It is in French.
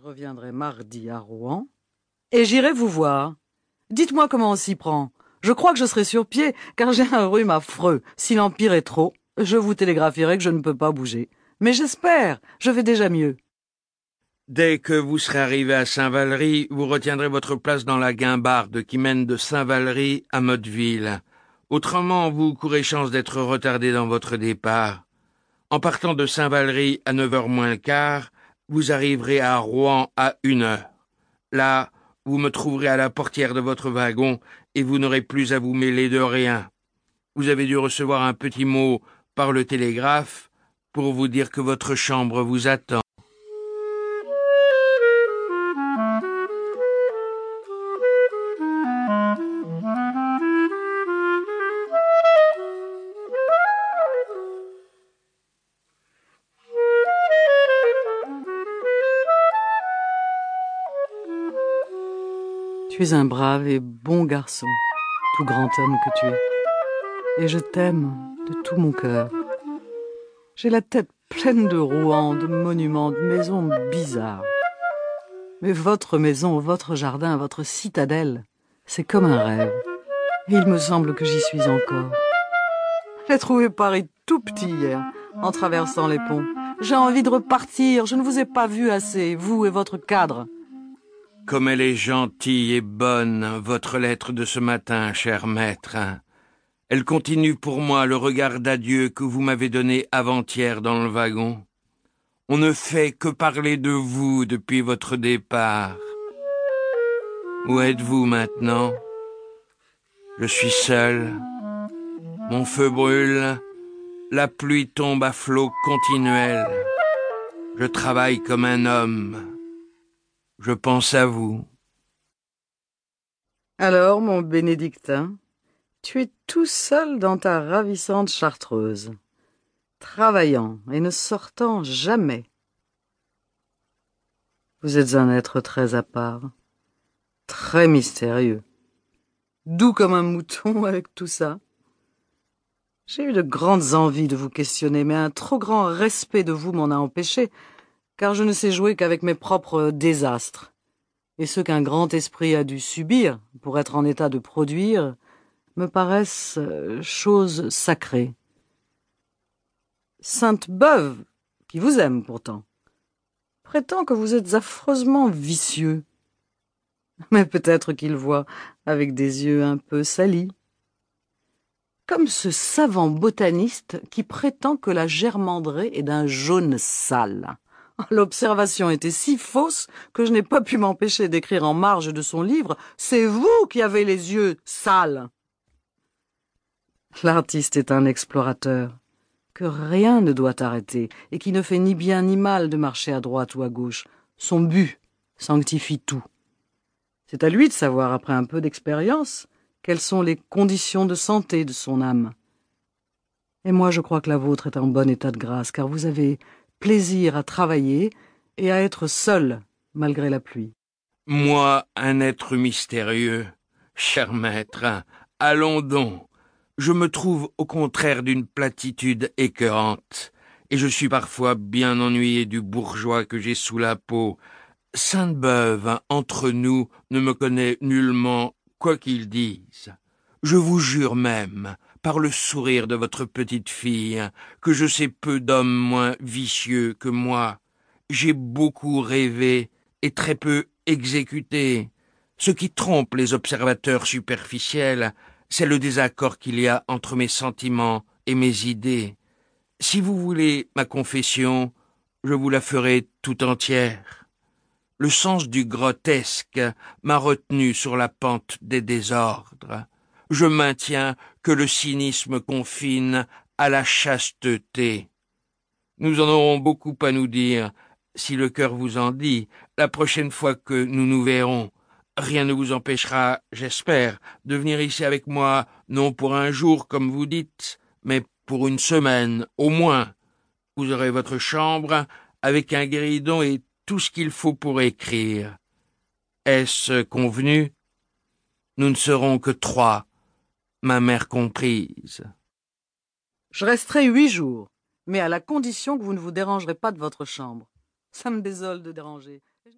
Je reviendrai mardi à Rouen et j'irai vous voir. Dites-moi comment on s'y prend. Je crois que je serai sur pied, car j'ai un rhume affreux. Si l'empire est trop, je vous télégraphierai que je ne peux pas bouger. Mais j'espère, je vais déjà mieux. Dès que vous serez arrivé à Saint-Valery, vous retiendrez votre place dans la guimbarde qui mène de Saint-Valery à Motteville. Autrement, vous courez chance d'être retardé dans votre départ. En partant de Saint-Valery à neuf heures moins le quart, vous arriverez à Rouen à une heure. Là, vous me trouverez à la portière de votre wagon et vous n'aurez plus à vous mêler de rien. Vous avez dû recevoir un petit mot par le télégraphe pour vous dire que votre chambre vous attend. Tu es un brave et bon garçon, tout grand homme que tu es. Et je t'aime de tout mon cœur. J'ai la tête pleine de Rouen, de monuments, de maisons bizarres. Mais votre maison, votre jardin, votre citadelle, c'est comme un rêve. Et il me semble que j'y suis encore. J'ai trouvé Paris tout petit hier, en traversant les ponts. J'ai envie de repartir, je ne vous ai pas vu assez, vous et votre cadre. Comme elle est gentille et bonne, votre lettre de ce matin, cher maître. Elle continue pour moi le regard d'adieu que vous m'avez donné avant-hier dans le wagon. On ne fait que parler de vous depuis votre départ. Où êtes-vous maintenant? Je suis seul. Mon feu brûle. La pluie tombe à flots continuels. Je travaille comme un homme. Je pense à vous. Alors, mon bénédictin, tu es tout seul dans ta ravissante chartreuse, travaillant et ne sortant jamais. Vous êtes un être très à part, très mystérieux, doux comme un mouton avec tout ça. J'ai eu de grandes envies de vous questionner, mais un trop grand respect de vous m'en a empêché, car je ne sais jouer qu'avec mes propres désastres. Et ce qu'un grand esprit a dû subir pour être en état de produire me paraissent euh, choses sacrées. Sainte-Beuve, qui vous aime pourtant, prétend que vous êtes affreusement vicieux. Mais peut-être qu'il voit avec des yeux un peu salis. Comme ce savant botaniste qui prétend que la germandrée est d'un jaune sale. L'observation était si fausse que je n'ai pas pu m'empêcher d'écrire en marge de son livre C'est vous qui avez les yeux sales. L'artiste est un explorateur que rien ne doit arrêter et qui ne fait ni bien ni mal de marcher à droite ou à gauche. Son but sanctifie tout. C'est à lui de savoir, après un peu d'expérience, quelles sont les conditions de santé de son âme. Et moi je crois que la vôtre est en bon état de grâce, car vous avez plaisir à travailler et à être seul malgré la pluie. Moi, un être mystérieux, cher maître, allons donc. Je me trouve au contraire d'une platitude écœurante, et je suis parfois bien ennuyé du bourgeois que j'ai sous la peau. Sainte-Beuve, entre nous, ne me connaît nullement, quoi qu'il dise. Je vous jure même, par le sourire de votre petite fille, que je sais peu d'hommes moins vicieux que moi. J'ai beaucoup rêvé et très peu exécuté. Ce qui trompe les observateurs superficiels, c'est le désaccord qu'il y a entre mes sentiments et mes idées. Si vous voulez ma confession, je vous la ferai tout entière. Le sens du grotesque m'a retenu sur la pente des désordres je maintiens que le cynisme confine à la chasteté. Nous en aurons beaucoup à nous dire, si le cœur vous en dit, la prochaine fois que nous nous verrons. Rien ne vous empêchera, j'espère, de venir ici avec moi, non pour un jour, comme vous dites, mais pour une semaine, au moins. Vous aurez votre chambre, avec un guéridon et tout ce qu'il faut pour écrire. Est-ce convenu? Nous ne serons que trois, ma mère comprise. Je resterai huit jours, mais à la condition que vous ne vous dérangerez pas de votre chambre. Ça me désole de déranger.